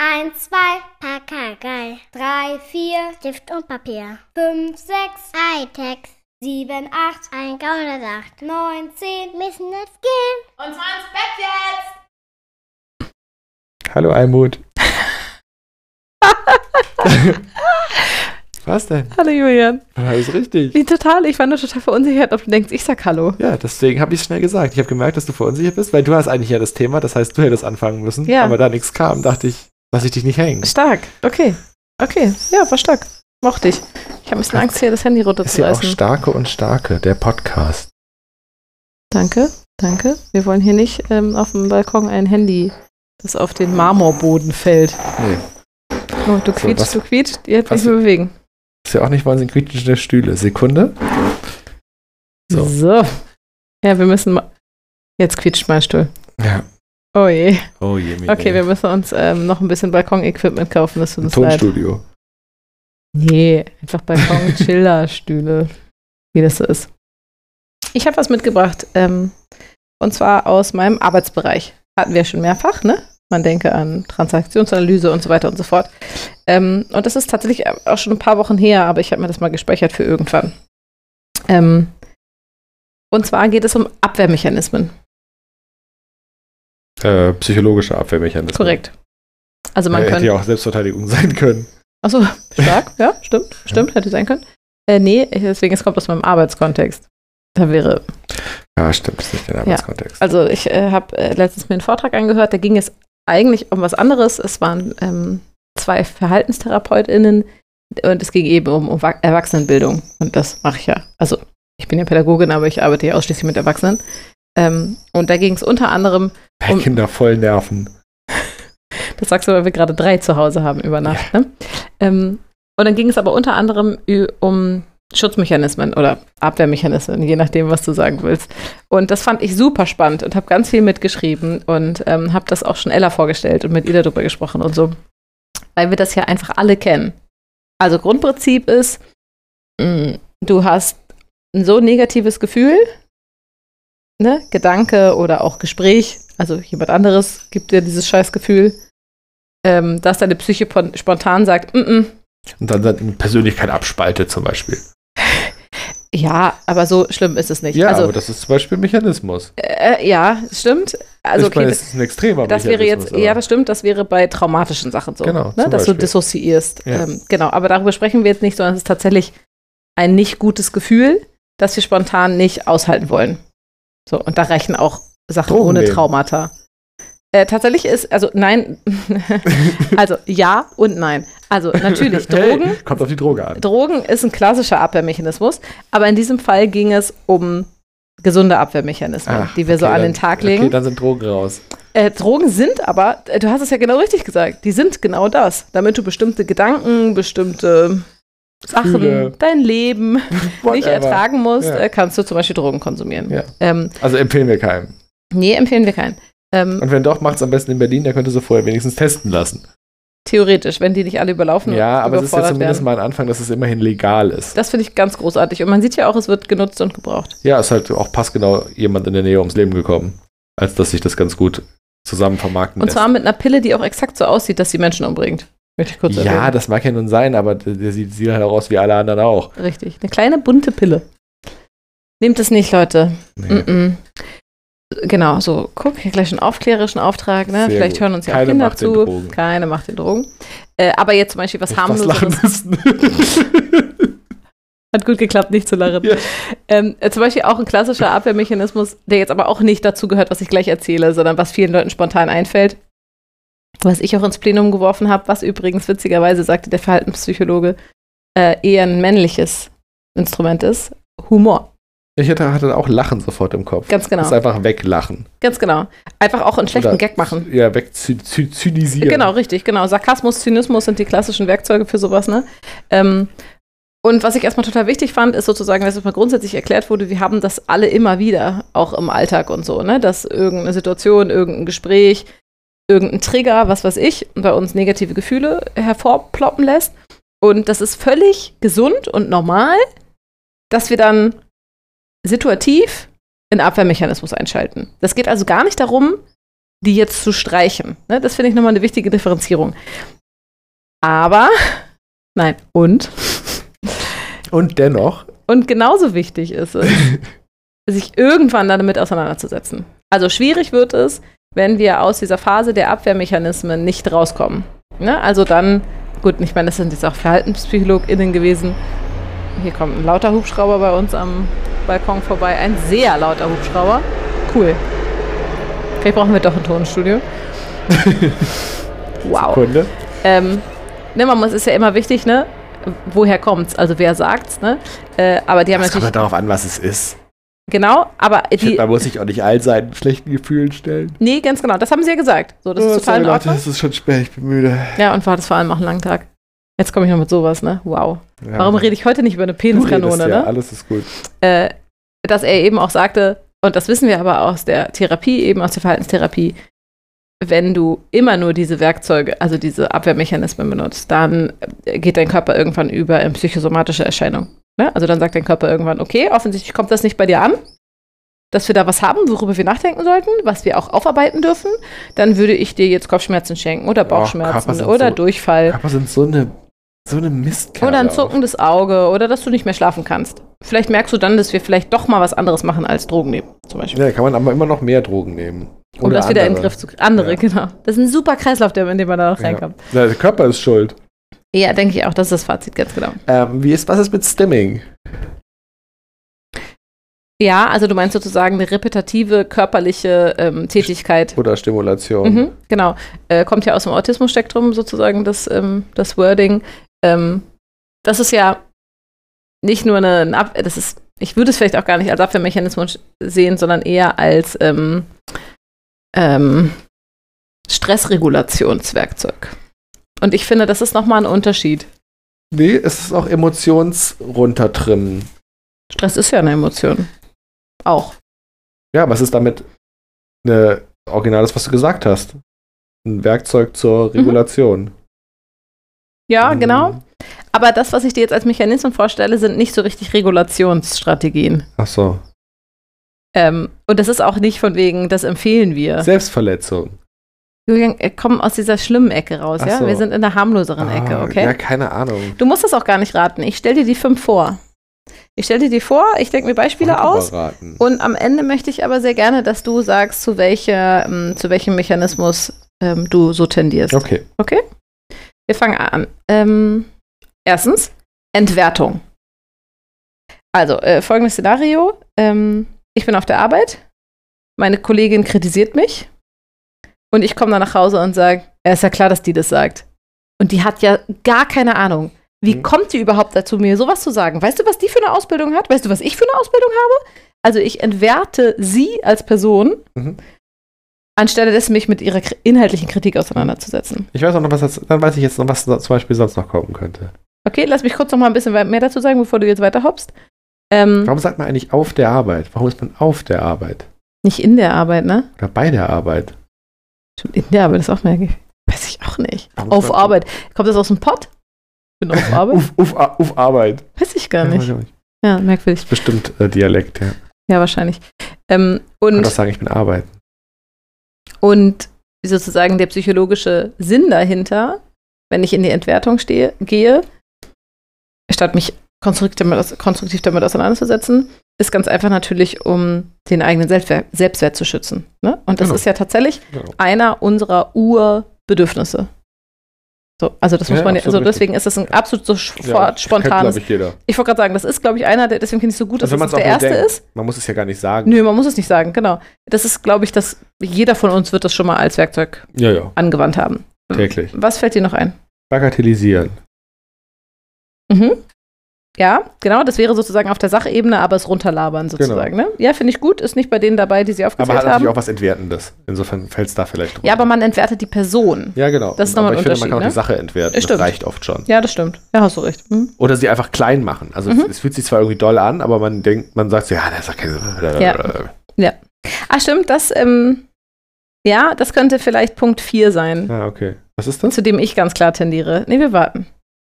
Eins, zwei, Pakagei. Drei, vier, Stift und Papier. Fünf, sechs, Hightech. Sieben, acht, ein Gaunersacht. Neun, zehn, müssen jetzt gehen. Und zwar ins Bett jetzt! Hallo Almut. Was denn? Hallo Julian. Alles richtig. Wie total, ich war nur total verunsichert, ob du denkst, ich sag Hallo. Ja, deswegen habe ich es schnell gesagt. Ich habe gemerkt, dass du verunsichert bist, weil du hast eigentlich ja das Thema, das heißt, du hättest anfangen müssen. Ja. Aber da nichts kam, dachte ich, lass ich dich nicht hängen. Stark, okay. Okay, ja, war stark. Mochte ich. Ich habe ein bisschen Angst, hier das Handy Ist ja auch runterzureißen. Starke und Starke, der Podcast. Danke, danke. Wir wollen hier nicht ähm, auf dem Balkon ein Handy, das auf den Marmorboden fällt. Nee. Oh, du was- quietschst, du quietscht, jetzt nicht mehr bewegen. Was wir auch nicht sind quietschende Stühle. Sekunde. So. So. Ja, wir müssen mal. Jetzt quietscht mein Stuhl. Ja. Oh je. Oh je. Okay, wir müssen uns ähm, noch ein bisschen Balkon-Equipment kaufen, das tut Ein uns leid. Tonstudio. Nee, einfach Balkon-Chiller-Stühle, wie das so ist. Ich habe was mitgebracht, ähm, und zwar aus meinem Arbeitsbereich. Hatten wir schon mehrfach, ne? Man denke an Transaktionsanalyse und so weiter und so fort. Ähm, und das ist tatsächlich auch schon ein paar Wochen her, aber ich habe mir das mal gespeichert für irgendwann. Ähm, und zwar geht es um Abwehrmechanismen. Äh, psychologische Abwehrmechanismus. Korrekt. Also man äh, hätte könnte. ja auch Selbstverteidigung sein können. Achso, stark, ja, stimmt, stimmt, hätte sein können. Äh, nee, deswegen, es kommt aus meinem Arbeitskontext. Da wäre, Ja, stimmt, ist nicht der Arbeitskontext. also ich äh, habe äh, letztens mir einen Vortrag angehört, da ging es eigentlich um was anderes. Es waren ähm, zwei VerhaltenstherapeutInnen und es ging eben um, um Wa- Erwachsenenbildung. Und das mache ich ja. Also ich bin ja Pädagogin, aber ich arbeite ja ausschließlich mit Erwachsenen. Ähm, und da ging es unter anderem, Bei um- Kinder voll nerven. das sagst du, weil wir gerade drei zu Hause haben über Nacht. Ne? Ähm, und dann ging es aber unter anderem um Schutzmechanismen oder Abwehrmechanismen, je nachdem, was du sagen willst. Und das fand ich super spannend und habe ganz viel mitgeschrieben und ähm, habe das auch schon Ella vorgestellt und mit Ida drüber gesprochen und so, weil wir das ja einfach alle kennen. Also Grundprinzip ist, mh, du hast ein so negatives Gefühl, ne, Gedanke oder auch Gespräch, also jemand anderes gibt dir dieses Scheißgefühl, ähm, dass deine Psyche pon- spontan sagt, mm -mm, Und dann seine Persönlichkeit abspaltet zum Beispiel. ja, aber so schlimm ist es nicht. Ja, also, aber das ist zum Beispiel ein Mechanismus. äh, ja, stimmt. Also, ich okay, meine, das, ist ein extremer das wäre jetzt, Mechanismus, ja, das stimmt, das wäre bei traumatischen Sachen so, Genau, ne, dass du Beispiel. dissoziierst. Ja. Ähm, genau, aber darüber sprechen wir jetzt nicht, sondern es ist tatsächlich ein nicht gutes Gefühl, das wir spontan nicht aushalten wollen. So, und da reichen auch Sachen Drogen ohne nehmen. Traumata. Äh, tatsächlich ist, also nein, also ja und nein. Also natürlich, Drogen, Hey, kommt auf die Droge an. Drogen ist ein klassischer Abwehrmechanismus, aber in diesem Fall ging es um gesunde Abwehrmechanismen, Ach, die wir so okay, an dann- den Tag Okay, legen. dann sind Drogen raus. äh, Drogen sind aber, äh, du hast es ja genau richtig gesagt, die sind genau das, damit du bestimmte Gedanken, bestimmte Sachen, Gefühle. dein Leben nicht Whatever. ertragen musst, Ja. äh, kannst du zum Beispiel Drogen konsumieren. Ja. Ähm, Also empfehlen wir keinem. nee, empfehlen wir keinen. Ähm, Und wenn doch, macht es am besten in Berlin, der könnte sie vorher wenigstens testen lassen. theoretisch, wenn die nicht alle überlaufen Ja, und aber es ist ja zumindest werden. mal ein Anfang, dass es immerhin legal ist. Das finde ich ganz großartig. Und man sieht ja auch, es wird genutzt und gebraucht. Ja, ist halt auch passgenau jemand in der Nähe ums Leben gekommen, als dass sich das ganz gut zusammen vermarkten Und lässt. zwar mit einer Pille, die auch exakt so aussieht, dass sie Menschen umbringt. Ja, erwähnen. das mag ja nun sein, aber der, sieht, sieht halt auch aus wie alle anderen auch. Richtig. Eine kleine bunte Pille. Nehmt es nicht, Leute. Nee. Mm -mm. Genau, so, guck, hier gleich einen aufklärerischen Auftrag, ne? Sehr Vielleicht gut. hören uns ja auch Keine Kinder zu. Keine macht den Drogen. Äh, aber jetzt zum Beispiel was müssen. Hat gut geklappt, nicht zu lachen. Ja. Ähm, äh, zum Beispiel auch ein klassischer Abwehrmechanismus, der jetzt aber auch nicht dazu gehört, was ich gleich erzähle, sondern was vielen Leuten spontan einfällt. Was ich auch ins Plenum geworfen habe, was übrigens witzigerweise sagte der Verhaltenspsychologe, äh, eher ein männliches Instrument ist. Humor. Ich hatte, hatte auch Lachen sofort im Kopf. Ganz genau. Das ist einfach weglachen. Ganz genau. Einfach auch einen schlechten Oder- Gag machen. Ja, wegzynisieren. Genau, richtig, genau. Sarkasmus, Zynismus sind die klassischen Werkzeuge für sowas, ne? Ähm, und was ich erstmal total wichtig fand, ist sozusagen, dass es mal grundsätzlich erklärt wurde, wir haben das alle immer wieder, auch im Alltag und so, ne? Dass irgendeine Situation, irgendein Gespräch, irgendein Trigger, was weiß ich, bei uns negative Gefühle hervorploppen lässt. Und das ist völlig gesund und normal, dass wir dann situativ einen Abwehrmechanismus einschalten. Das geht also gar nicht darum, die jetzt zu streichen. Ne? Das finde ich nochmal eine wichtige Differenzierung. Aber, nein, und? Und dennoch. Und genauso wichtig ist es, sich irgendwann damit auseinanderzusetzen. Also schwierig wird es, wenn wir aus dieser Phase der Abwehrmechanismen nicht rauskommen. Ne? Also dann, gut, ich meine, das sind jetzt auch VerhaltenspsychologInnen gewesen. Hier kommt ein lauter Hubschrauber bei uns am Balkon vorbei. Ein sehr lauter Hubschrauber. Cool. Vielleicht brauchen wir doch ein Tonstudio. wow. Sekunde. Ähm, ne, man muss, ist ja immer wichtig, ne? Woher kommt's? Also wer sagt's, ne? Äh, aber die haben kommt natürlich. halt darauf an, was es ist. Genau, aber die. man muss sich auch nicht all seinen schlechten Gefühlen stellen. Nee, ganz genau. Das haben sie ja gesagt. So, das Oh, ist total in Ordnung. es ist schon spät, ich bin müde. Ja, und war das vor allem auch einen langen Tag. Jetzt komme ich noch mit sowas, ne? Wow. Ja. Warum rede ich heute nicht über eine Du redest Peniskanone, ja, ne? alles ist gut. Äh, dass er eben auch sagte, und das wissen wir aber aus der Therapie, eben aus der Verhaltenstherapie, wenn du immer nur diese Werkzeuge, also diese Abwehrmechanismen benutzt, dann geht dein Körper irgendwann über in psychosomatische Erscheinungen. Ne? Also dann sagt dein Körper irgendwann, okay, offensichtlich kommt das nicht bei dir an, dass wir da was haben, worüber wir nachdenken sollten, was wir auch aufarbeiten dürfen, dann würde ich dir jetzt Kopfschmerzen schenken oder Oh, Körper Bauchschmerzen sind oder so- Durchfall. Aber sind so eine, so eine Mistkerle Oder ein zuckendes Auge oder dass du nicht mehr schlafen kannst. Vielleicht merkst du dann, dass wir vielleicht doch mal was anderes machen als Drogen nehmen, zum Beispiel. Ja, kann man aber immer noch mehr Drogen nehmen. um das wieder in den andere. Griff zu kriegen. Andere, Ja. genau. Das ist ein super Kreislauf, der, in den man da noch reinkommt. Ja, der Körper ist schuld. Ja, denke ich auch. Das ist das Fazit, ganz genau. Ähm, wie ist, was ist mit Stimming? Ja, also du meinst sozusagen eine repetitive körperliche ähm, Tätigkeit. Oder Stimulation? Mhm, genau. Äh, kommt ja aus dem Autismus-Spektrum sozusagen das, ähm, das Wording. Ähm, das ist ja nicht nur eine, ein Ab das ist, ich würde es vielleicht auch gar nicht als Abwehrmechanismus sehen, sondern eher als ähm, ähm, Stressregulationswerkzeug. Und ich finde, das ist nochmal ein Unterschied. Nee, es ist auch Emotionsruntertrimmen. Stress ist ja eine Emotion. Auch. Ja, was ist damit eine Originales, was du gesagt hast? Ein Werkzeug zur Regulation. Ja, Mhm. genau. Aber das, was ich dir jetzt als Mechanismen vorstelle, sind nicht so richtig Regulationsstrategien. Ach so. Ähm, und das ist auch nicht von wegen, das empfehlen wir. Selbstverletzung. Julian, äh, komm aus dieser schlimmen Ecke raus, Ach ja? so. Wir sind in der harmloseren Ecke, Ah, okay? Ja, keine Ahnung. Du musst das auch gar nicht raten. Ich stelle dir die fünf vor. Ich stelle dir die vor, ich denke mir Beispiele aus. Überraten. Und am Ende möchte ich aber sehr gerne, dass du sagst, zu, welcher, ähm, zu welchem Mechanismus ähm, du so tendierst. Okay. Wir fangen an. Ähm, erstens, Entwertung. Also, äh, folgendes Szenario. Ähm, ich bin auf der Arbeit, meine Kollegin kritisiert mich und ich komme dann nach Hause und sage, ja, ist ja klar, dass die das sagt. Und die hat ja gar keine Ahnung. Wie Mhm. kommt die überhaupt dazu, mir sowas zu sagen? Weißt du, was die für eine Ausbildung hat? Weißt du, was ich für eine Ausbildung habe? Also ich entwerte sie als Person, Mhm. anstelle dessen mich mit ihrer inhaltlichen Kritik auseinanderzusetzen. Ich weiß auch noch, was das, dann weiß ich jetzt noch, was zum Beispiel sonst noch kommen könnte. Okay, lass mich kurz noch mal ein bisschen mehr dazu sagen, bevor du jetzt weiter hoppst. Ähm, Warum sagt man eigentlich auf der Arbeit? Warum ist man auf der Arbeit? nicht in der Arbeit, ne? Oder bei der Arbeit? Stimmt, in der Arbeit ist auch merkwürdig. Weiß ich auch nicht. Warum Auf Arbeit. Kommt das aus dem Pott? Bin auf Arbeit? Uff, uff, a- uff, Arbeit. Weiß ich gar Ja, nicht. ich auch nicht. Ja, merkwürdig. Bestimmt äh, Dialekt, ja. Ja, wahrscheinlich. Ähm, Ich kann und, sagen, ich bin arbeiten. und sozusagen der psychologische Sinn dahinter, wenn ich in die Entwertung stehe, gehe, statt mich konstruktiv damit, konstruktiv damit auseinanderzusetzen, ist ganz einfach natürlich, um den eigenen Selbstwert, Selbstwert zu schützen. Ne? Und das Genau. ist ja tatsächlich Genau. einer unserer Urbedürfnisse. So, also das muss Ja, man ja, also deswegen ist das ein absolut so sofort spontanes. ich, jeder. Ich wollte gerade sagen, das ist, glaube ich, einer, der, deswegen finde ich es so gut, dass Also wenn das der erste denkt. ist. Man muss es ja gar nicht sagen. Nö, man muss es nicht sagen, genau. Das ist, glaube ich, dass jeder von uns wird das schon mal als Werkzeug Ja, ja. angewandt haben. Täglich. Was fällt dir noch ein? Bagatellisieren. Mhm. Ja, genau, das wäre sozusagen auf der Sachebene, aber es runterlabern sozusagen. Ne? Ja, finde ich gut, ist nicht bei denen dabei, die sie Genau. Aber aufgezählt hat haben. natürlich auch was Entwertendes. Insofern fällt es da vielleicht drunter. Ja, aber man entwertet die Person. Ja, genau. Das ist aber nochmal ich ein finde, man kann auch die Sache entwerten. Das Das stimmt. reicht oft schon. Ja, das stimmt. Ja, hast du recht. Mhm. Oder sie einfach klein machen. Also Mhm. es, fühlt sich zwar irgendwie doll an, aber man denkt, man sagt so, ja, das ist keine. Ja. Ah, stimmt, das, ähm, ja, das könnte vielleicht Punkt 4 sein, Ah, okay. Was ist das? zu dem ich ganz klar tendiere. Nee, wir warten.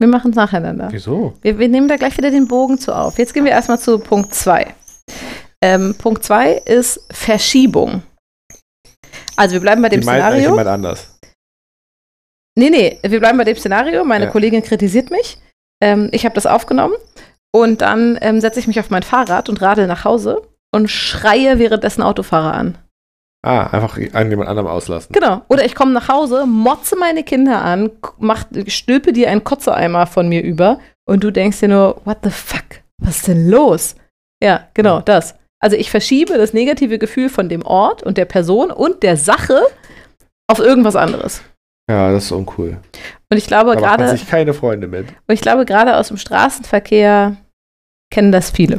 Wir machen es nacheinander. Wieso? Wir, wir nehmen da gleich wieder den Bogen zu auf. Jetzt gehen wir erstmal zu Punkt 2. Ähm, Punkt 2 ist Verschiebung. Also wir bleiben bei dem Die eigentlich Szenario. jemand anders. Nee, nee, wir bleiben bei dem Szenario. Meine Ja. Kollegin kritisiert mich. Ähm, ich habe das aufgenommen und dann ähm, setze ich mich auf mein Fahrrad und radel nach Hause und schreie währenddessen Autofahrer an. Ah, einfach an jemand anderem auslassen. Genau. Oder ich komme nach Hause, motze meine Kinder an, mach, stülpe dir einen Kotzeeimer von mir über und du denkst dir nur, what the fuck? Was ist denn los? Ja, genau, das. Also ich verschiebe das negative Gefühl von dem Ort und der Person und der Sache auf irgendwas anderes. Ja, das ist uncool. Und ich glaube Da gerade, sich keine Freunde mit. und ich glaube gerade aus dem Straßenverkehr kennen das viele.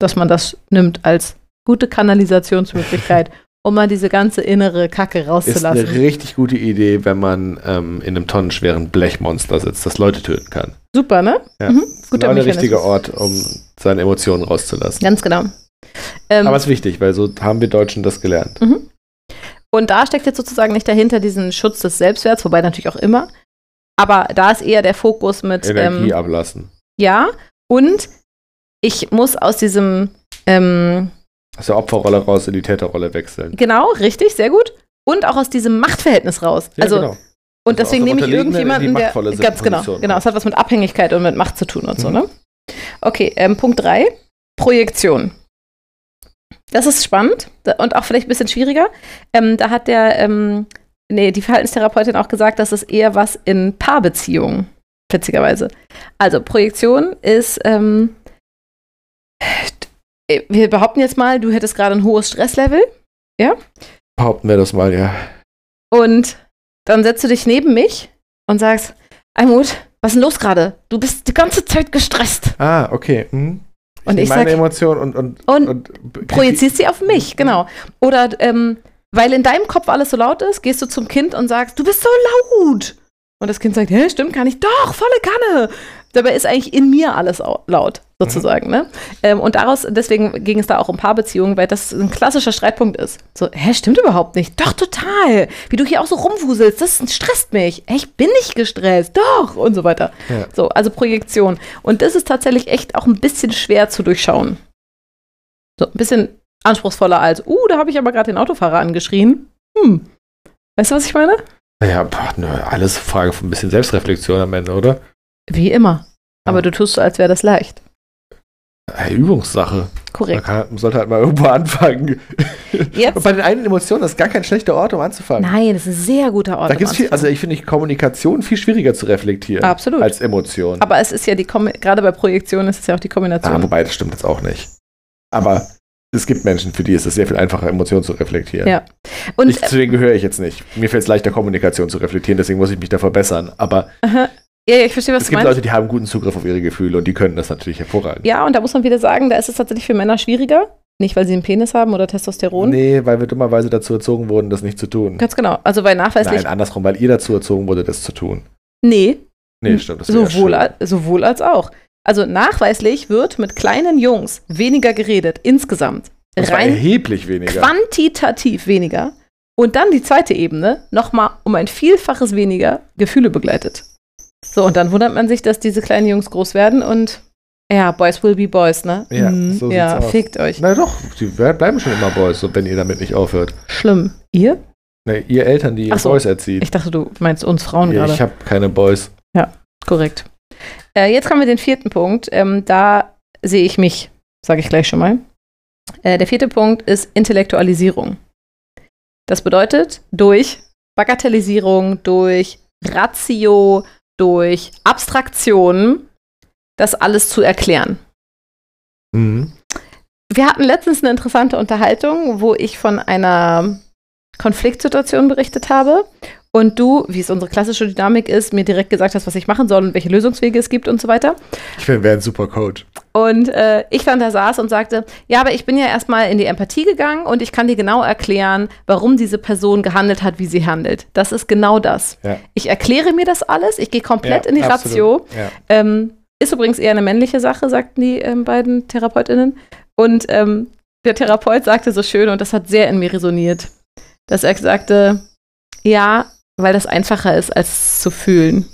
Dass man das nimmt als gute Kanalisationsmöglichkeit, um mal diese ganze innere Kacke Ist rauszulassen. eine richtig gute Idee, wenn man ähm, in einem tonnenschweren Blechmonster sitzt, das Leute töten kann. Super, ne? Ja. Mhm. Ist Guter genau der richtige Ort, um seine Emotionen rauszulassen. Ganz genau. Ähm, Aber es ist wichtig, weil so haben wir Deutschen das gelernt. und da steckt jetzt sozusagen nicht dahinter diesen Schutz des Selbstwerts, wobei natürlich auch immer. Aber da ist eher der Fokus mit Energie ähm, ablassen. ja und ich muss aus diesem ähm, Aus der Opferrolle raus in die Täterrolle wechseln. genau richtig sehr gut und auch aus diesem Machtverhältnis raus. Ja, also genau. und Also deswegen nehme ich irgendjemanden, der ganz genau, Position. genau, es hat was mit Abhängigkeit und mit Macht zu tun und so, Mhm. ne? Okay, ähm, Punkt 3, Projektion. Das ist spannend und auch vielleicht ein bisschen schwieriger. Ähm, da hat der, ähm, nee, die Verhaltenstherapeutin auch gesagt, das ist eher was in Paarbeziehungen, witzigerweise. Also Projektion ist, ähm, äh, wir behaupten jetzt mal, du hättest gerade ein hohes Stresslevel Behaupten wir das mal, ja. und dann setzt du dich neben mich und sagst, Almut, was ist denn los gerade? Du bist die ganze Zeit gestresst. Ah, okay. Mhm. Und nehme ich meine sag, Emotionen und, und, Und projizierst sie auf mich, genau. Oder ähm, weil in deinem Kopf alles so laut ist, gehst du zum Kind und sagst, du bist so laut. Und das Kind sagt, hä, stimmt gar nicht. Doch, volle Kanne. Dabei ist eigentlich in mir alles au- laut, sozusagen. Ne? Ähm, und daraus, deswegen ging es da auch um Paarbeziehungen, weil das ein klassischer Streitpunkt ist. So, hä, stimmt überhaupt nicht. Doch, total. Wie du hier auch so rumwuselst, das stresst mich. Hä, Ich bin nicht gestresst. Doch. Und so weiter. Ja. So, also Projektion. Und das ist tatsächlich echt auch ein bisschen schwer zu durchschauen. So, ein bisschen anspruchsvoller als, uh, da habe ich aber gerade den Autofahrer angeschrien. Hm. Weißt du, was ich meine? Naja, boah, nö, alles Frage von ein bisschen Selbstreflexion am Ende, oder? Wie immer. Aber Ja. du tust so, als wäre das leicht. Übungssache. Man, Korrekt. kann, man sollte halt mal irgendwo anfangen. Und Jetzt? bei den eigenen Emotionen, das ist gar kein schlechter Ort, um anzufangen. Nein, das ist ein sehr guter Ort. da um gibt's viel, also ich finde Kommunikation viel schwieriger zu reflektieren Absolut. als Emotion. aber es ist ja die, gerade bei Projektionen ist es ja auch die ah, Kombination. wobei, das stimmt jetzt auch nicht. Aber es gibt Menschen, für die ist es sehr viel einfacher, Emotionen zu reflektieren. Ja. Und ich, zu denen gehöre ich jetzt nicht. Mir fällt es leichter, Kommunikation zu reflektieren, deswegen muss ich mich da verbessern. Aber Aha. Ja, ja, ich verstehe, was es du gibt meinst. Leute, die haben guten Zugriff auf ihre Gefühle und die können das natürlich hervorragend. Ja, und da muss man wieder sagen, da ist es tatsächlich für Männer schwieriger. Nicht, weil sie einen Penis haben oder Testosteron. Nee, weil wir dummerweise dazu erzogen wurden, das nicht zu tun. Ganz genau. Also, weil nachweislich. Nein, andersrum, weil ihr dazu erzogen wurde, das zu tun. Nee, Nee, stimmt. Das sowohl, schön. al- sowohl als auch. Also nachweislich wird mit kleinen Jungs weniger geredet, insgesamt. Zwar Rein erheblich weniger. quantitativ weniger. Und dann die zweite Ebene, nochmal um ein Vielfaches weniger Gefühle begleitet. So, und dann wundert man sich, dass diese kleinen Jungs groß werden und ja, Boys will be Boys, ne? Ja, Mhm, so ja aus. fickt euch. Na doch, die bleiben schon immer Boys, so, wenn ihr damit nicht aufhört. Schlimm. Ihr? Ne, ihr Eltern, die ihr so. Boys erzieht. Ich dachte, du meinst uns Frauen Ja, gerade. ich habe keine Boys. Korrekt. Äh, jetzt kommen wir den vierten Punkt. Ähm, da sehe ich mich, sage ich gleich schon mal. Äh, der vierte Punkt ist Intellektualisierung. Das bedeutet, durch Bagatellisierung, durch Ratio, durch Abstraktion, das alles zu erklären. Mhm. Wir hatten letztens eine interessante Unterhaltung, wo ich von einer Konfliktsituation berichtet habe und du, wie es unsere klassische Dynamik ist, mir direkt gesagt hast, was ich machen soll und welche Lösungswege es gibt und so weiter. Ich wäre ein super Coach. Und äh, ich dann da saß und sagte, ja, aber ich bin ja erstmal in die Empathie gegangen und ich kann dir genau erklären, warum diese Person gehandelt hat, wie sie handelt. Das ist genau das. Ja. Ich erkläre mir das alles, ich gehe komplett Ja, in die absolut. Ratio. Ja. Ähm, ist übrigens eher eine männliche Sache, sagten die ähm, beiden TherapeutInnen. Und ähm, der Therapeut sagte so schön, und das hat sehr in mir resoniert, dass er sagte, ja, weil das einfacher ist, als zu fühlen.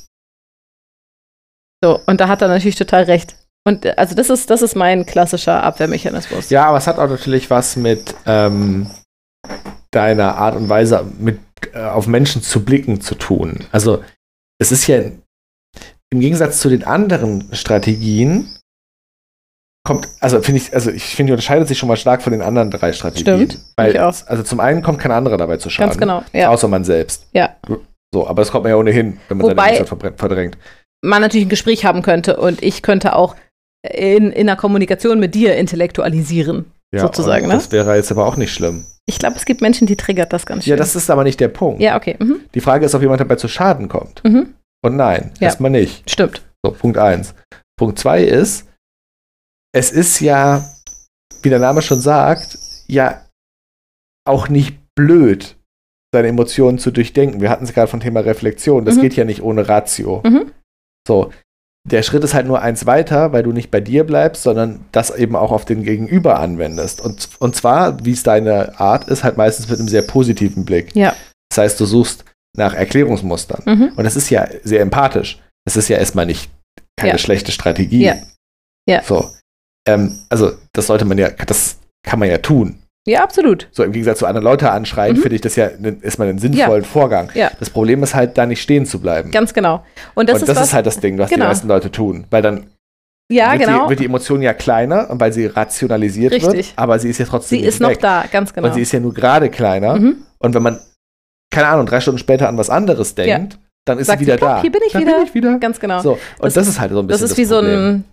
So, und da hat er natürlich total recht. Und äh, also das ist, das ist mein klassischer Abwehrmechanismus. ja, aber es hat auch natürlich was mit, ähm, deiner Art und Weise mit äh, auf Menschen zu blicken zu tun. Also es ist ja im Gegensatz zu den anderen Strategien kommt, also finde ich, also ich finde, die unterscheidet sich schon mal stark von den anderen drei Strategien. Stimmt, Weil, also zum einen kommt kein anderer dabei zu schaden. Ganz genau. Ja. Außer man selbst. Ja. So, aber das kommt man ja ohnehin, wenn man Wobei- seine verbrennt- verdrängt. man natürlich ein Gespräch haben könnte und ich könnte auch in, in der Kommunikation mit dir intellektualisieren. Ja, sozusagen, ne? Das wäre jetzt aber auch nicht schlimm. Ich glaube, es gibt Menschen, die triggert das ganz schön. Ja, das ist aber nicht der Punkt. ja okay. Mhm. Die Frage ist, ob jemand dabei zu Schaden kommt. Mhm. Und nein, Ja. erstmal nicht. Stimmt. So, Punkt eins. Punkt zwei ist, es ist ja, wie der Name schon sagt, ja auch nicht blöd, seine Emotionen zu durchdenken. Wir hatten es gerade vom Thema Reflexion. Das Mhm. geht ja nicht ohne Ratio. Mhm. So. Der Schritt ist halt nur eins weiter, weil du nicht bei dir bleibst, sondern das eben auch auf den Gegenüber anwendest. Und, und zwar, wie es deine Art ist, halt meistens mit einem sehr positiven Blick. Ja. Das heißt, du suchst nach Erklärungsmustern. Mhm. Und das ist ja sehr empathisch. Das ist ja erstmal nicht keine Ja. schlechte Strategie. Ja. Ja. So. Ähm, also, das sollte man ja, das kann man ja tun. Ja, absolut. So im Gegensatz zu anderen Leute anschreien, Mhm. finde ich das ja ne- erstmal einen sinnvollen Vorgang. Ja. Das Problem ist halt, da nicht stehen zu bleiben. Ganz genau. Und das und ist das ist halt das Ding, was Genau. die meisten Leute tun. Weil dann ja, wird, genau. die, wird die Emotion ja kleiner, weil sie rationalisiert wird, Richtig. aber sie ist ja trotzdem sie ist noch weg. da, ganz genau. Und sie ist ja nur gerade kleiner. mhm. Und wenn man, keine Ahnung, drei Stunden später an was anderes denkt, dann ist Sagt sie wieder sie, "Plopp, da. hier bin ich wieder." Bin ich wieder. Ganz genau. So, und Das- das, ist halt so ein das bisschen ist wie so Problem. ein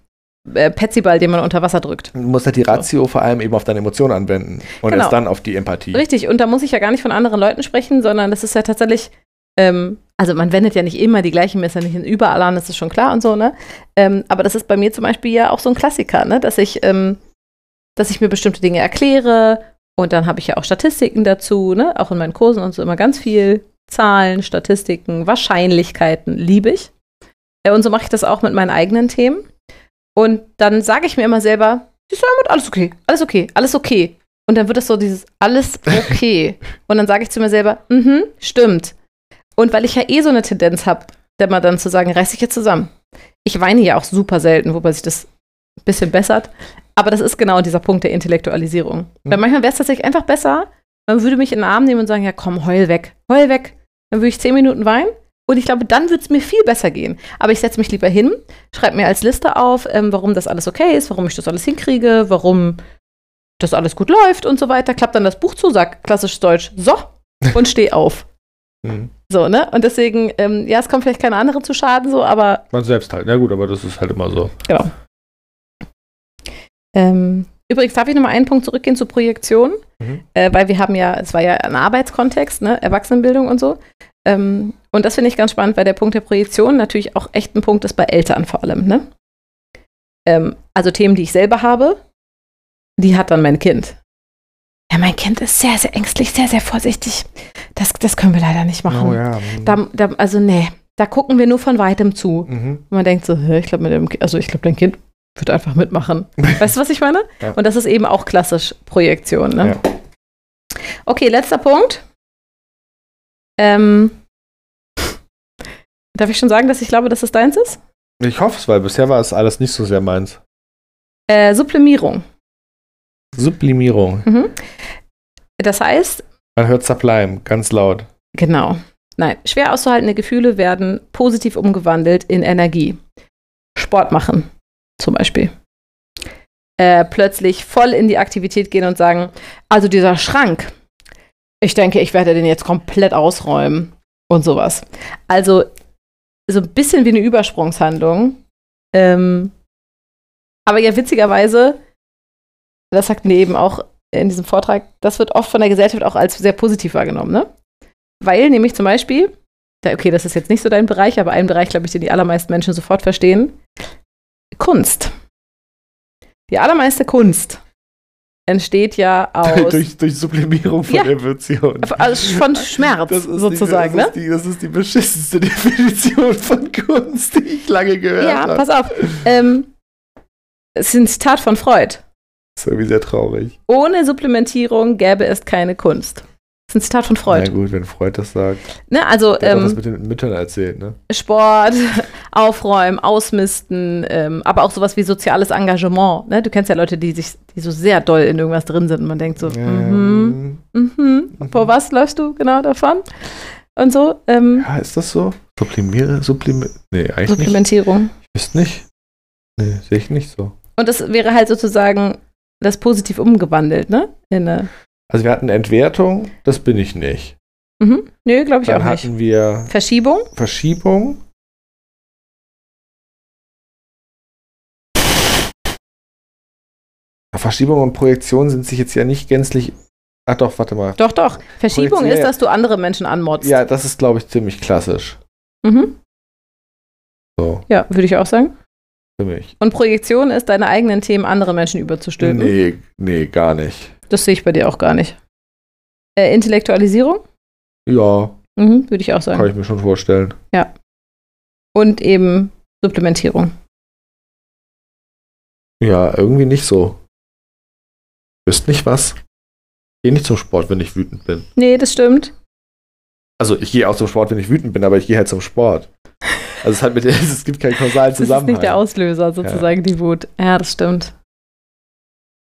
äh, Petsyball, den man unter Wasser drückt. Du musst halt die Ratio vor allem eben auf deine Emotionen anwenden und Genau. erst dann auf die Empathie. Richtig, und da muss ich ja gar nicht von anderen Leuten sprechen, sondern das ist ja tatsächlich, ähm, also man wendet ja nicht immer die gleichen Messerchen überall an, das ist schon klar und so, ne? Ähm, aber das ist bei mir zum Beispiel ja auch so ein Klassiker, ne? Dass ich, ähm, dass ich mir bestimmte Dinge erkläre und dann habe ich ja auch Statistiken dazu, ne? Auch in meinen Kursen und so immer ganz viel Zahlen, Statistiken, Wahrscheinlichkeiten, liebe ich. Äh, und so mache ich das auch mit meinen eigenen Themen. Und dann sage ich mir immer selber, siehst du, Helmut, alles okay, alles okay, alles okay. Und dann wird es so dieses alles okay. und dann sage ich zu mir selber, mhm, stimmt. Und weil ich ja eh so eine Tendenz habe, immer dann zu sagen, reiß dich jetzt zusammen. Ich weine ja auch super selten, wobei sich das ein bisschen bessert. Aber das ist genau dieser Punkt der Intellektualisierung. Weil manchmal wäre es tatsächlich einfach besser, man würde mich in den Arm nehmen und sagen, ja komm, heul weg, heul weg. Dann würde ich zehn Minuten weinen und ich glaube, dann würde es mir viel besser gehen. Aber ich setze mich lieber hin, schreibe mir als Liste auf, ähm, warum das alles okay ist, warum ich das alles hinkriege, warum das alles gut läuft und so weiter. Klapp dann das Buch zu, sag klassisch Deutsch, so, und steh auf. Mhm. So, ne? Und deswegen, ähm, ja, es kommt vielleicht keine andere zu Schaden, so, aber Man selbst halt. Na gut, aber das ist halt immer so. genau. Ähm, übrigens, darf ich nochmal einen Punkt zurückgehen zur Projektion? Mhm. Äh, weil wir haben ja, es war ja ein Arbeitskontext, ne? Erwachsenenbildung und so. Ähm, und das finde ich ganz spannend, weil der Punkt der Projektion natürlich auch echt ein Punkt ist bei Eltern vor allem, ne? Ähm, also Themen, die ich selber habe, die hat dann mein Kind. Ja, mein Kind ist sehr, sehr ängstlich, sehr, sehr vorsichtig. Das, das können wir leider nicht machen. Oh ja. Da, da, also nee, da gucken wir nur von weitem zu. Mhm. Und man denkt so, ich glaube, mit dem, Ki- also ich glaube, dein Kind wird einfach mitmachen. Weißt du, was ich meine? Ja. Und das ist eben auch klassisch Projektion. Ne? Ja. Okay, letzter Punkt. Ähm, darf ich schon sagen, dass ich glaube, dass es deins ist? Ich hoffe es, weil bisher war es alles nicht so sehr meins. Äh, Sublimierung. Sublimierung. Mhm. Das heißt, Man hört Sublime, ganz laut. Genau. Nein, schwer auszuhaltende Gefühle werden positiv umgewandelt in Energie. Sport machen, zum Beispiel. Äh, plötzlich voll in die Aktivität gehen und sagen, also dieser Schrank, ich denke, ich werde den jetzt komplett ausräumen und sowas. Also so ein bisschen wie eine Übersprungshandlung. Ähm, aber ja, witzigerweise, das sagt mir eben auch in diesem Vortrag, das wird oft von der Gesellschaft auch als sehr positiv wahrgenommen, ne? Weil nämlich zum Beispiel, okay, das ist jetzt nicht so dein Bereich, aber ein Bereich, glaube ich, den die allermeisten Menschen sofort verstehen. Kunst. Die allermeiste Kunst entsteht ja aus durch, durch Sublimierung von Ja. Emotionen. also von Schmerz Das sozusagen, die, das ne? Ist die, das ist die beschissenste Definition von Kunst, die ich lange gehört Ja, habe. pass auf. Ähm, es ist ein Zitat von Freud. Das ist irgendwie sehr traurig. Ohne Supplementierung gäbe es keine Kunst. Das ist ein Zitat von Freud. Na gut, wenn Freud das sagt. Ne, also Der hat ähm, das mit den Müttern erzählt, ne? Sport, aufräumen, ausmisten, ähm, aber auch sowas wie soziales Engagement. Ne? Du kennst ja Leute, die sich, die so sehr doll in irgendwas drin sind und man denkt so, mhm, Ähm, mhm, vor was läufst du genau davon? Und so, ähm, ja, ist das so? Sublimiere, sublimiere. Nee, eigentlich nicht. Supplementierung. Ist nicht. Nee, sehe ich nicht so. Und das wäre halt sozusagen das positiv umgewandelt, ne? Also wir hatten Entwertung, das bin ich nicht. mhm. Nö, glaube ich Dann auch nicht. hatten wir Verschiebung? Verschiebung. Verschiebung und Projektion sind sich jetzt ja nicht gänzlich. Ach doch, warte mal. Doch, doch. Verschiebung Projektier- ist, dass du andere Menschen anmotzt. Ja, das ist, glaube ich, ziemlich klassisch. Mhm. So, Ja, würde ich auch sagen. für mich. Und Projektion ist, deine eigenen Themen anderen Menschen überzustülpen. Nee, nee, gar nicht. Das sehe ich bei dir auch gar nicht. Äh, Intellektualisierung? Ja, Mhm, würde ich auch sagen. kann ich mir schon vorstellen. Und eben Supplementierung. Ja, irgendwie nicht so. Wisst nicht was? Geh nicht zum Sport, wenn ich wütend bin. Nee, das stimmt. Also ich gehe auch zum Sport, wenn ich wütend bin, aber ich gehe halt zum Sport. Also es, hat mit, es gibt keinen kausalen Das ist Zusammenhang. nicht der Auslöser, sozusagen, die Wut. Ja, das stimmt.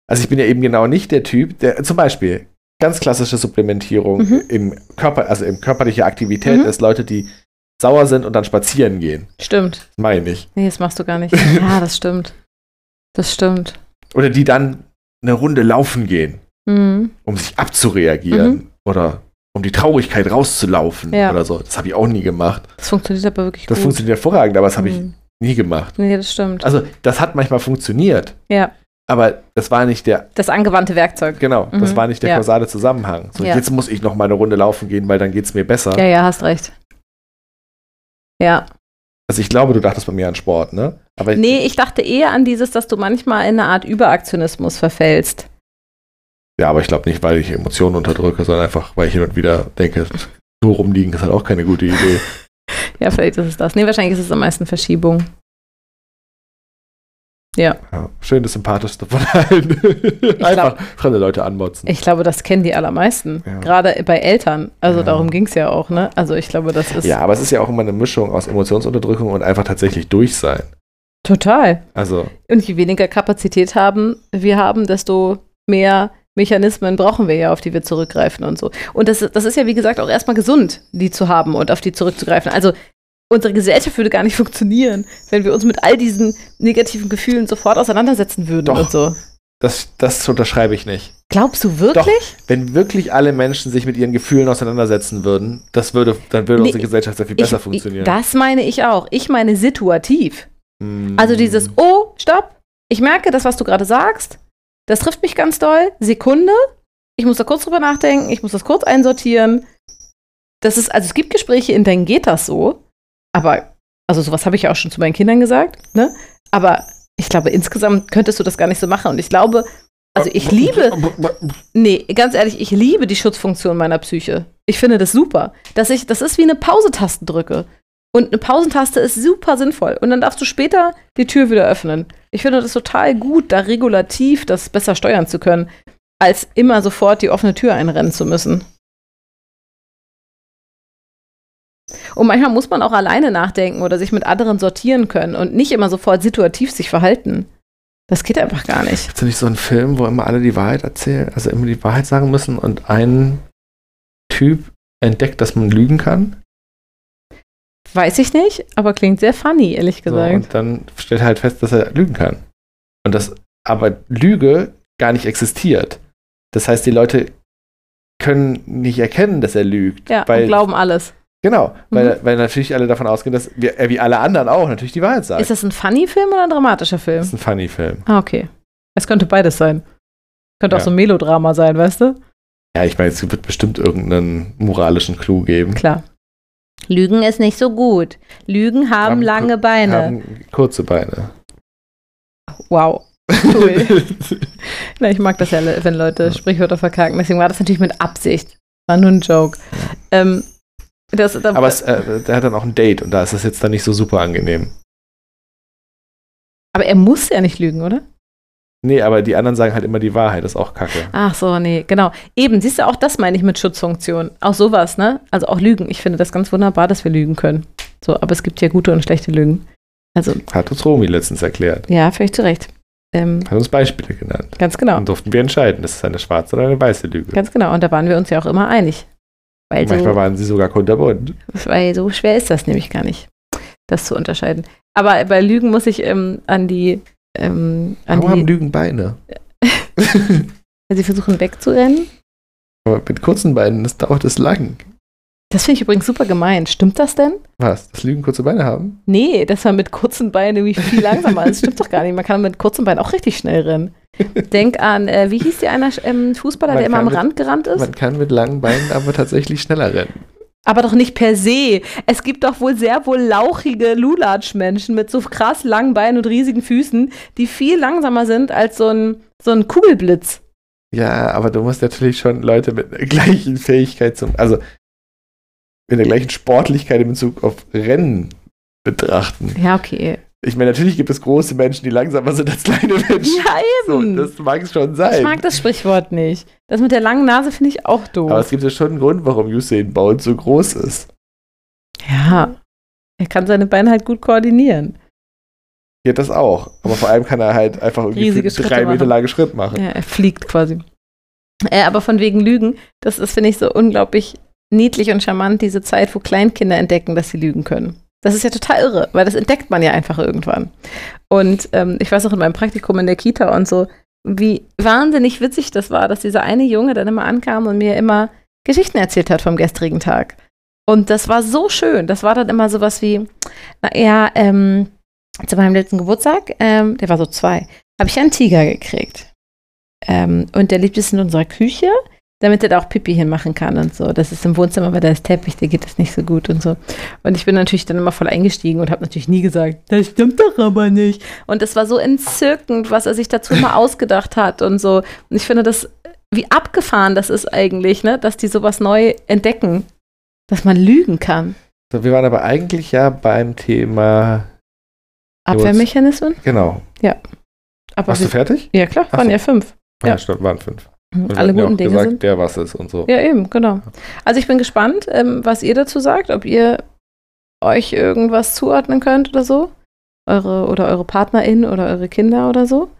Also ich bin ja eben genau nicht der Typ, der zum Beispiel ganz klassische Supplementierung Mhm. im Körper, also im körperliche Aktivität Mhm. ist Leute, die sauer sind und dann spazieren gehen. Stimmt. Das meine ich. Nee, das machst du gar nicht. Ja, das stimmt. Das stimmt. Oder die dann eine Runde laufen gehen, Mhm. um sich abzureagieren oder um die Traurigkeit rauszulaufen Ja. oder so. Das habe ich auch nie gemacht. Das funktioniert aber wirklich Das gut. funktioniert hervorragend, aber das habe ich Mhm. nie gemacht. Nee, das stimmt. Also das hat manchmal funktioniert, Ja, aber das war nicht der, das angewandte Werkzeug. genau, das Mhm. war nicht der Ja. kausale Zusammenhang. So, Ja. jetzt muss ich noch mal eine Runde laufen gehen, weil dann geht es mir besser. Ja, ja, hast recht. Ja. Also ich glaube, du dachtest bei mir an Sport, ne? Aber Nee, ich dachte eher an dieses, dass du manchmal in eine Art Überaktionismus verfällst. Ja, aber ich glaube nicht, weil ich Emotionen unterdrücke, sondern einfach, weil ich hin und wieder denke, nur rumliegen ist halt auch keine gute Idee. Ja, vielleicht ist es das. Nee, wahrscheinlich ist es am meisten Verschiebung. Ja, Ja, schön das Sympathischste von allen. einfach fremde Leute anmotzen. ich glaube, das kennen die allermeisten. Ja. Gerade bei Eltern. Also Ja. darum ging es ja auch, ne? Also ich glaube, das ist Ja, aber es ist ja auch immer eine Mischung aus Emotionsunterdrückung und einfach tatsächlich durch sein. total. Also, Und je weniger Kapazität haben wir haben, desto mehr Mechanismen brauchen wir ja, auf die wir zurückgreifen und so. Und das, das ist ja, wie gesagt, auch erstmal gesund, die zu haben und auf die zurückzugreifen. Also unsere Gesellschaft würde gar nicht funktionieren, wenn wir uns mit all diesen negativen Gefühlen sofort auseinandersetzen würden Doch. und so. das, das unterschreibe ich nicht. Glaubst du wirklich? Wenn wirklich alle Menschen sich mit ihren Gefühlen auseinandersetzen würden, das würde, dann würde Nee, unsere Gesellschaft sehr viel besser ich, funktionieren. Das meine ich auch. Ich meine situativ. Mm. Also dieses, oh, stopp, ich merke das, was du gerade sagst, das trifft mich ganz doll, Sekunde, ich muss da kurz drüber nachdenken, ich muss das kurz einsortieren. Das ist, also es gibt Gespräche, in denen geht das so, aber, also sowas habe ich ja auch schon zu meinen Kindern gesagt, ne? Aber ich glaube, insgesamt könntest du das gar nicht so machen. Und ich glaube, also ich liebe, nee, ganz ehrlich, ich liebe die Schutzfunktion meiner Psyche. Ich finde das super. Dass ich, das ist wie eine Pausetaste drücke. Und eine Pausentaste ist super sinnvoll. Und dann darfst du später die Tür wieder öffnen. Ich finde das total gut, da regulativ das besser steuern zu können, als immer sofort die offene Tür einrennen zu müssen. Und manchmal muss man auch alleine nachdenken oder sich mit anderen sortieren können und nicht immer sofort situativ sich verhalten. Das geht einfach gar nicht. Ist nicht so ein Film, wo immer alle die Wahrheit erzählen, also immer die Wahrheit sagen müssen und ein Typ entdeckt, dass man lügen kann? Weiß ich nicht, aber klingt sehr funny, ehrlich So, gesagt. und dann stellt er halt fest, dass er lügen kann. Und dass aber Lüge gar nicht existiert. Das heißt, die Leute können nicht erkennen, dass er lügt. ja, weil, und glauben alles. Genau, weil, Mhm. weil natürlich alle davon ausgehen, dass wir, er wie alle anderen auch natürlich die Wahrheit sagt. Ist das ein Funny-Film oder ein dramatischer Film? Das ist ein Funny-Film. Ah, okay. Es könnte beides sein. Könnte auch Ja. so ein Melodrama sein, weißt du? Ja, ich meine, es wird bestimmt irgendeinen moralischen Clou geben. Klar. Lügen ist nicht so gut. Lügen haben Haben lange Beine. Haben kurze Beine. Wow. Cool. Na, ich mag das ja, wenn Leute Sprichwörter verkacken. Deswegen war das natürlich mit Absicht. War nur ein Joke. Ähm, das, da, Aber es, äh, der hat dann auch ein Date und da ist es jetzt dann nicht so super angenehm. aber er muss ja nicht lügen, oder? Nee, aber die anderen sagen halt immer die Wahrheit, das ist auch kacke. Ach so, nee, genau. Eben, siehst du, auch das meine ich mit Schutzfunktion. Auch sowas, ne? Also auch Lügen. Ich finde das ganz wunderbar, dass wir lügen können. So, aber es gibt ja gute und schlechte Lügen. Also, Hat uns Romy letztens erklärt. ja, völlig zu Recht. Ähm, Hat uns Beispiele genannt. ganz genau. Dann durften wir entscheiden, das ist eine schwarze oder eine weiße Lüge. Ganz genau. Und da waren wir uns ja auch immer einig. Weil Manchmal so, waren sie sogar kunterbunt. weil so schwer ist das nämlich gar nicht, das zu unterscheiden. Aber bei Lügen muss ich ähm, an die, ähm, an Warum haben die, Lügen Beine? weil sie versuchen wegzurennen. Aber mit kurzen Beinen, das dauert es lang. Das finde ich übrigens super gemein. Stimmt das denn? Was? Dass Lügen kurze Beine haben? Nee, dass man mit kurzen Beinen irgendwie viel langsamer ist. Stimmt doch gar nicht. Man kann mit kurzen Beinen auch richtig schnell rennen. Denk an, äh, wie hieß die einer ähm, Fußballer, Man der immer am mit- Rand gerannt ist? Man kann mit langen Beinen aber tatsächlich schneller rennen. Aber doch nicht per se. Es gibt doch wohl sehr wohl lauchige Lulatsch-Menschen mit so krass langen Beinen und riesigen Füßen, die viel langsamer sind als so ein, so ein Kugelblitz. Ja, aber du musst natürlich schon Leute mit der gleichen Fähigkeit zum, also mit der gleichen Sportlichkeit in Bezug auf Rennen betrachten. Ja, okay. Ich meine, natürlich gibt es große Menschen, die langsamer sind als kleine Menschen. Ja, So, eben. das mag es schon sein. ich mag das Sprichwort nicht. Das mit der langen Nase finde ich auch doof. aber es gibt ja schon einen Grund, warum Usain Bolt so groß ist. ja. Er kann seine Beine halt gut koordinieren. Ja, das auch. Aber vor allem kann er halt einfach irgendwie Riesige Schritte drei Meter lange Schritt machen. Ja, er fliegt quasi. Äh, aber von wegen Lügen, das ist, finde ich, so unglaublich niedlich und charmant, diese Zeit, wo Kleinkinder entdecken, dass sie lügen können. Das ist ja total irre, weil das entdeckt man ja einfach irgendwann. Und ähm, ich weiß auch in meinem Praktikum in der Kita und so, wie wahnsinnig witzig das war, dass dieser eine Junge dann immer ankam und mir immer Geschichten erzählt hat vom gestrigen Tag. Und das war so schön. Das war dann immer sowas wie, naja, ähm, zu meinem letzten Geburtstag, ähm, der war so zwei, habe ich einen Tiger gekriegt. Ähm, und der lebt jetzt in unserer Küche, damit er da auch Pipi hinmachen kann und so. Das ist im Wohnzimmer, weil da ist Teppich, der geht das nicht so gut und so. Und ich bin natürlich dann immer voll eingestiegen und habe natürlich nie gesagt, das stimmt doch aber nicht. Und es war so entzückend, was er sich dazu mal ausgedacht hat und so. Und ich finde das, wie abgefahren das ist eigentlich, ne, dass die sowas neu entdecken, dass man lügen kann. So, wir waren aber eigentlich ja beim Thema. Abwehrmechanismen? Genau. Aber Warst du fertig? ja klar, waren so. ja fünf. Ja, Ja. stimmt, waren fünf. Und wir Alle ja guten Dinge gesagt, sind. der was ist und so. Ja, eben, genau. Also ich bin gespannt, ähm, was ihr dazu sagt, ob ihr euch irgendwas zuordnen könnt oder so. Eure oder eure Partnerin oder eure Kinder oder so.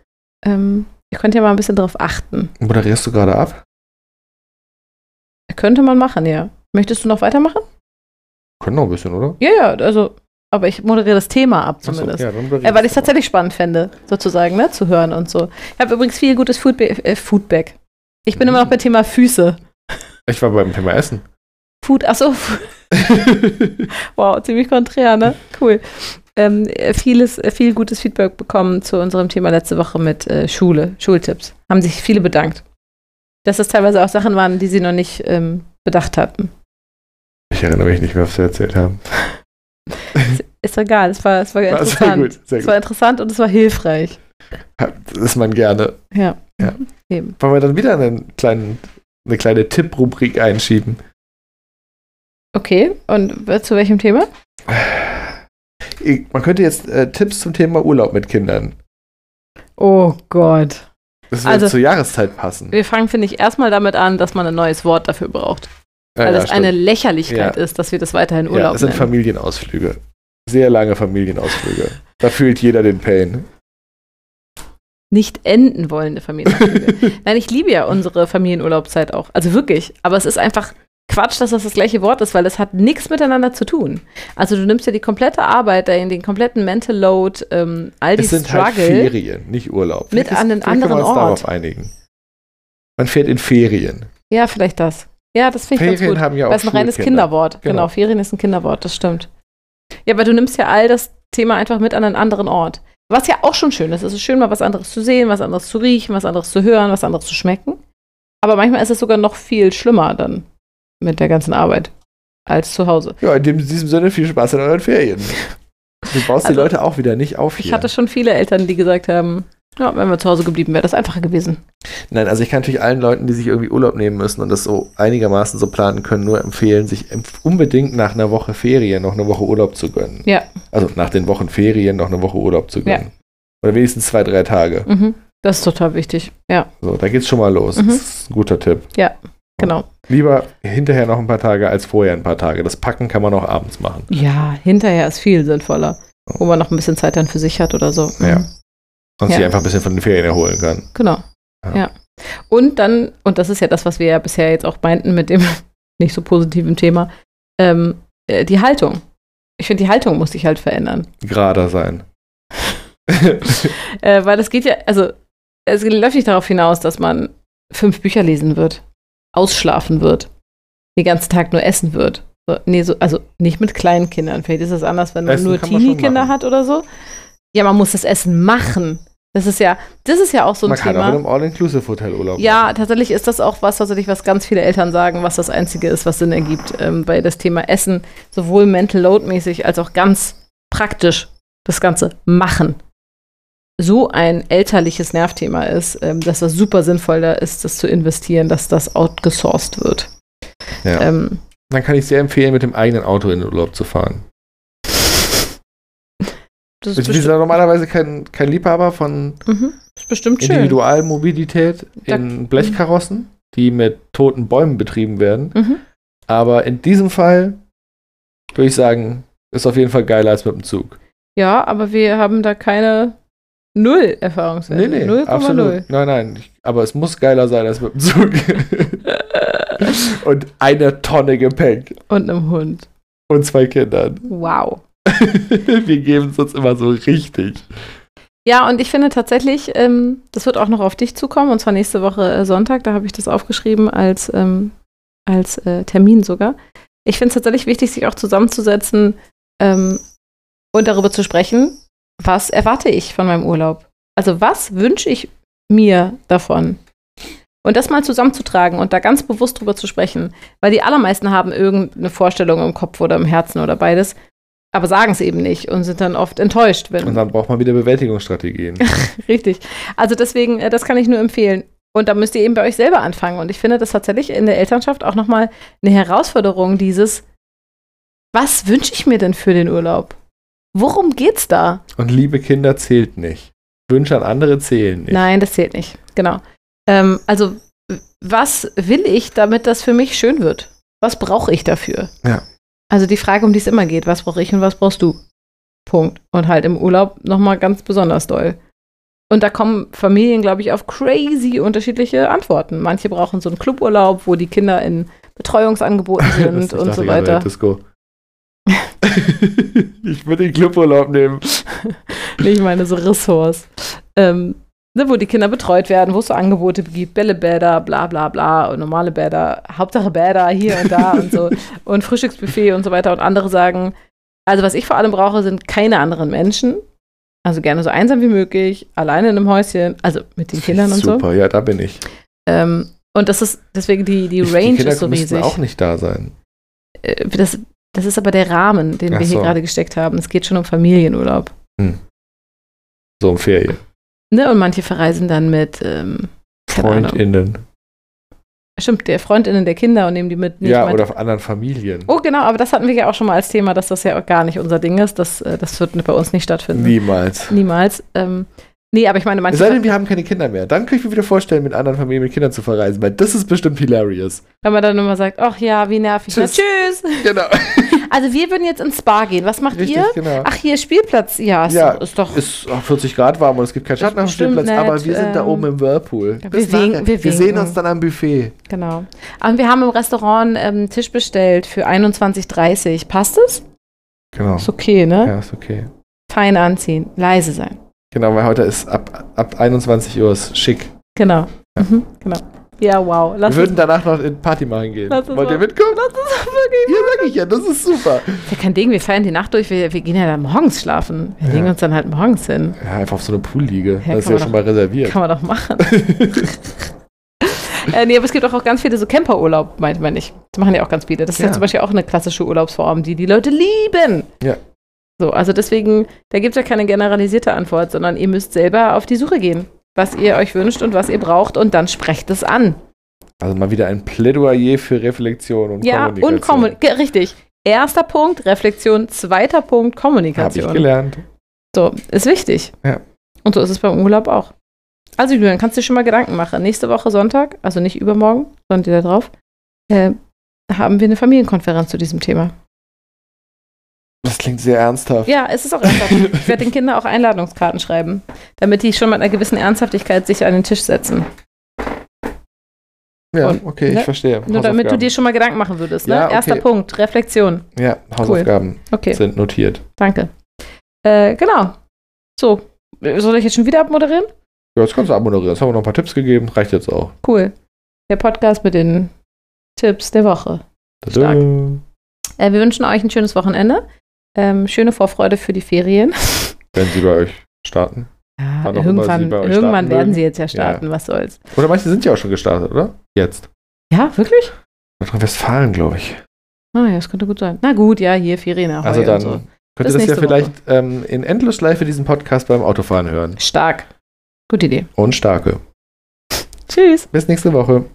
Ähm, ihr könnt ja mal ein bisschen drauf achten. Moderierst du gerade ab? Könnte man machen, ja. Möchtest du noch weitermachen? Können noch ein bisschen, oder? Ja, ja, also, aber ich moderiere das Thema ab zumindest. ja, dann moderierst Äh, weil ich es tatsächlich spannend fände, sozusagen, ne, zu hören und so. Ich habe übrigens viel gutes Foodback. Äh, Foodback. Ich bin immer noch beim Thema Füße. Ich war beim Thema Essen. Food, achso, wow, ziemlich konträr, ne? Cool. Ähm, äh, vieles, viel gutes Feedback bekommen zu unserem Thema letzte Woche mit äh, Schule, Schultipps. Haben sich viele bedankt. Dass das teilweise auch Sachen waren, die sie noch nicht ähm, bedacht hatten. ich erinnere mich nicht mehr, was wir erzählt haben. Ist egal, es war, es war War sehr interessant. gut, sehr Es war interessant und es war hilfreich. Das ist man gerne. Ja. Ja. Eben. Wollen wir dann wieder einen kleinen, eine kleine Tipprubrik einschieben? Okay, und zu welchem Thema? Man könnte jetzt äh, Tipps zum Thema Urlaub mit Kindern. Oh Gott. Das würde Also- zur Jahreszeit passen. Wir fangen, finde ich, erstmal damit an, dass man ein neues Wort dafür braucht. Ja, Weil ja, das eine. Lächerlichkeit Ja. ist, dass wir das weiterhin Ja, Urlaub es sind nennen. Familienausflüge. Sehr lange Familienausflüge. Da fühlt jeder den Pain. Nicht enden wollende Familienausflüge. Nein, ich liebe ja unsere Familienurlaubszeit auch. Also wirklich. Aber es ist einfach Quatsch, dass das das gleiche Wort ist, weil es hat nichts miteinander zu tun. Also du nimmst ja die komplette Arbeit, den, den kompletten Mental Load, ähm, all die Es sind Struggle. halt Ferien, nicht Urlaub. Mit ist- an einen anderen Ort. darauf einigen. Man fährt in Ferien. ja, vielleicht das. Ja, das finde ich ganz Ferien gut. haben ja auch Weil es ein reines. Kinderwort. Genau. Genau. Ferien ist ein Kinderwort, das stimmt. Ja, aber du nimmst ja all das Thema einfach mit an einen anderen Ort. Was ja auch schon schön ist. Es ist schön, mal was anderes zu sehen, was anderes zu riechen, was anderes zu hören, was anderes zu schmecken. Aber manchmal ist es sogar noch viel schlimmer dann mit der ganzen Arbeit als zu Hause. Ja, in diesem Sinne viel Spaß in euren Ferien. Du baust Also, die Leute auch wieder nicht auf Ich hier. hatte schon viele Eltern, die gesagt haben, ja, wenn wir zu Hause geblieben, wäre das einfacher gewesen. Nein, also ich kann natürlich allen Leuten, die sich irgendwie Urlaub nehmen müssen und das so einigermaßen so planen können, nur empfehlen, sich unbedingt nach einer Woche Ferien noch eine Woche Urlaub zu gönnen. Ja. Also nach den Wochen Ferien noch eine Woche Urlaub zu gönnen. Oder wenigstens zwei, drei Tage. Mhm. Das ist total wichtig. Ja, So, da geht's schon mal los. Mhm. Das ist ein guter Tipp. genau. Lieber hinterher noch ein paar Tage als vorher ein paar Tage. Das Packen kann man auch abends machen. Ja, hinterher ist viel sinnvoller. wo man noch ein bisschen Zeit dann für sich hat oder so. Ja. Sonst Ja. sich einfach ein bisschen von den Ferien erholen kann. Genau. Ja. Ja. Und dann, und das ist ja das, was wir ja bisher jetzt auch meinten mit dem nicht so positiven Thema, ähm, äh, die Haltung. Ich finde, die Haltung muss sich halt verändern. Gerader sein. Äh, weil es geht ja, also es läuft nicht darauf hinaus, dass man fünf Bücher lesen wird, ausschlafen wird, den ganzen Tag nur essen wird. So, nee, so, also nicht mit kleinen Kindern. Vielleicht ist es anders, wenn man Essen nur Teenie-Kinder hat oder so. Ja, man muss das Essen machen. Das ist ja, das ist ja auch so ein Man kann Thema. auch in einem All-Inclusive-Hotel Urlaub Ja, tatsächlich ist das auch was, tatsächlich, was ganz viele Eltern sagen, was das Einzige ist, was Sinn ergibt, ähm, bei das Thema Essen, sowohl mental load mäßig als auch ganz praktisch das Ganze machen. So ein elterliches Nervthema ist, ähm, dass das super sinnvoll da ist, das zu investieren, dass das outgesourced wird. machen. Ja. Ähm, Dann kann ich sehr empfehlen, mit dem eigenen Auto in den Urlaub zu fahren. Das ist Ich bin bestimmt, ja normalerweise kein, kein Liebhaber von mhm, ist. Individualmobilität in Blechkarossen, die mit toten Bäumen betrieben werden. Mhm. Aber in diesem Fall würde ich sagen, ist auf jeden Fall geiler als mit dem Zug. Ja, aber wir haben da keine Null Erfahrungswerte. Nee, nee, 0,0. absolut. Nein, nein. Ich, aber es muss geiler sein als mit dem Zug. Und eine Tonne Gepäck. Und einem Hund. Und zwei Kindern. Wow. Wir geben es uns immer so richtig. Ja, und ich finde tatsächlich, ähm, das wird auch noch auf dich zukommen, und zwar nächste Woche äh, Sonntag, da habe ich das aufgeschrieben als, ähm, als äh, Termin sogar. Ich finde es tatsächlich wichtig, sich auch zusammenzusetzen ähm, und darüber zu sprechen, was erwarte ich von meinem Urlaub? Also was wünsche ich mir davon? Und das mal zusammenzutragen und da ganz bewusst drüber zu sprechen, weil die allermeisten haben irgendeine Vorstellung im Kopf oder im Herzen oder beides, aber sagen es eben nicht und sind dann oft enttäuscht, wenn Und dann braucht man wieder Bewältigungsstrategien. Richtig. Also deswegen, äh, das kann ich nur empfehlen. Und da müsst ihr eben bei euch selber anfangen. Und ich finde das tatsächlich in der Elternschaft auch nochmal eine Herausforderung, dieses, was wünsche ich mir denn für den Urlaub? Worum geht's da? Und liebe Kinder zählt nicht. Wünsche an andere zählen nicht. Nein, das zählt nicht. Genau. Ähm, also, was will ich, damit das für mich schön wird? Was brauche ich dafür? Ja. Also die Frage, um die es immer geht, was brauche ich und was brauchst du? Punkt. Und halt im Urlaub nochmal ganz besonders doll. Und da kommen Familien, glaube ich, auf crazy unterschiedliche Antworten. Manche brauchen so einen Cluburlaub, wo die Kinder in Betreuungsangeboten sind und so weiter. Disco. ich würde den Cluburlaub nehmen. Nee, ich meine so Ressorts. Ähm, ne, wo die Kinder betreut werden, wo es so Angebote gibt, Bällebäder, bla bla bla und normale Bäder, Hauptsache Bäder hier und da und so und Frühstücksbuffet und so weiter und andere sagen, also was ich vor allem brauche, sind keine anderen Menschen. Also gerne so einsam wie möglich, alleine in einem Häuschen, also mit den Kindern und so. Super, ja, da bin ich. Ähm, und das ist deswegen die, die Range die Kinder ist so riesig. auch nicht da sein. Äh, Das, das ist aber der Rahmen, den Ach wir hier so. gerade gesteckt haben. Es geht schon um Familienurlaub. So um Ferien. Ne? Und manche verreisen dann mit ähm. FreundInnen. Stimmt, der Freundinnen der Kinder und nehmen die mit. Nee, ja, meinte- oder auf anderen Familien. Oh, genau, aber das hatten wir ja auch schon mal als Thema, dass das ja auch gar nicht unser Ding ist. Das, äh, das wird bei uns nicht stattfinden. Niemals. Niemals. Ähm, nee, aber ich meine, Es manche. sei denn, wir haben keine Kinder mehr. Dann kann ich mir wieder vorstellen, mit anderen Familien mit Kindern zu verreisen, weil das ist bestimmt hilarious. wenn man dann immer sagt, ach ja, wie nervig. Na, Tschüss. tschüss. Genau. Also wir würden jetzt ins Spa gehen. Was macht Richtig, ihr? genau. Ach, hier Spielplatz. Ja, ist, Ja, doch, ist doch. Ist auch 40 Grad warm und es gibt keinen Schatten auf dem Spielplatz, nett, aber wir sind da ähm, oben im Whirlpool. wir winken- wir wir sehen uns dann am Buffet. Genau. Aber wir haben im Restaurant ähm, einen Tisch bestellt für 21,30. Passt es? Genau. Ist okay, ne? Ja, ist okay. Fein anziehen, leise sein. Genau, weil heute ist ab, ab 21 Uhr ist schick. Genau. Mhm, genau. Ja, wow. Lass wir würden danach noch in Party machen gehen. Wollt ihr mitkommen? Lass uns wirklich. Ja, sag ich ja, das ist super. Ist ja kein Ding, wir feiern die Nacht durch, wir, wir gehen ja dann morgens schlafen. Wir Ja. legen uns dann halt morgens hin. Ja, einfach auf so eine Poolliege. Ja, das ist ja schon mal reserviert. Kann man doch machen. äh, nee, aber es gibt auch, auch ganz viele so Camperurlaub, meint man nicht. Das machen ja auch ganz viele. Das ist ja. Ja. zum Beispiel auch eine klassische Urlaubsform, die die Leute lieben. Ja. So, also deswegen, da gibt es ja keine generalisierte Antwort, sondern ihr müsst selber auf die Suche gehen, was ihr euch wünscht und was ihr braucht und dann sprecht es an. Also mal wieder ein Plädoyer für Reflexion und ja, Kommunikation. und Kommunikation. Richtig. Erster Punkt, Reflexion. Zweiter Punkt, Habe Kommunikation. ich gelernt. So, ist wichtig. Ja. Und so ist es beim Urlaub auch. Also, Julian, kannst du dir schon mal Gedanken machen. Nächste Woche Sonntag, also nicht übermorgen, sondern die da drauf, äh, haben wir eine Familienkonferenz zu diesem Thema. Das klingt sehr ernsthaft. Ja, es ist auch ernsthaft. ich werde den Kindern auch Einladungskarten schreiben, damit die schon mit einer gewissen Ernsthaftigkeit sich an den Tisch setzen. Ja, Und- okay, ne? ich verstehe. Nur damit du dir schon mal Gedanken machen würdest. Ne? Ja, okay. Erster Punkt, Reflexion. Ja, Hausaufgaben Okay, sind notiert. danke. Äh, genau. So, soll ich jetzt schon wieder abmoderieren? Ja, jetzt kannst du abmoderieren. Jetzt haben wir noch ein paar Tipps gegeben. Reicht jetzt auch. Cool. Der Podcast mit den Tipps der Woche. Äh, wir wünschen euch ein schönes Wochenende. Ähm, schöne Vorfreude für die Ferien. Wenn sie bei euch starten. Ja, auch irgendwann irgendwann werden sie jetzt ja starten, was soll's. Oder manche sind ja auch schon gestartet, oder? Jetzt. Ja, wirklich? Nordrhein-Westfalen, glaube ich. Ah ja, das könnte gut sein. Na gut, ja, hier Ferien. Ahoi Also dann so. könnt ihr das ja vielleicht ähm, in Endlosschleife diesen Podcast beim Autofahren hören. Stark. Gute Idee. Und starke. Tschüss. Bis nächste Woche.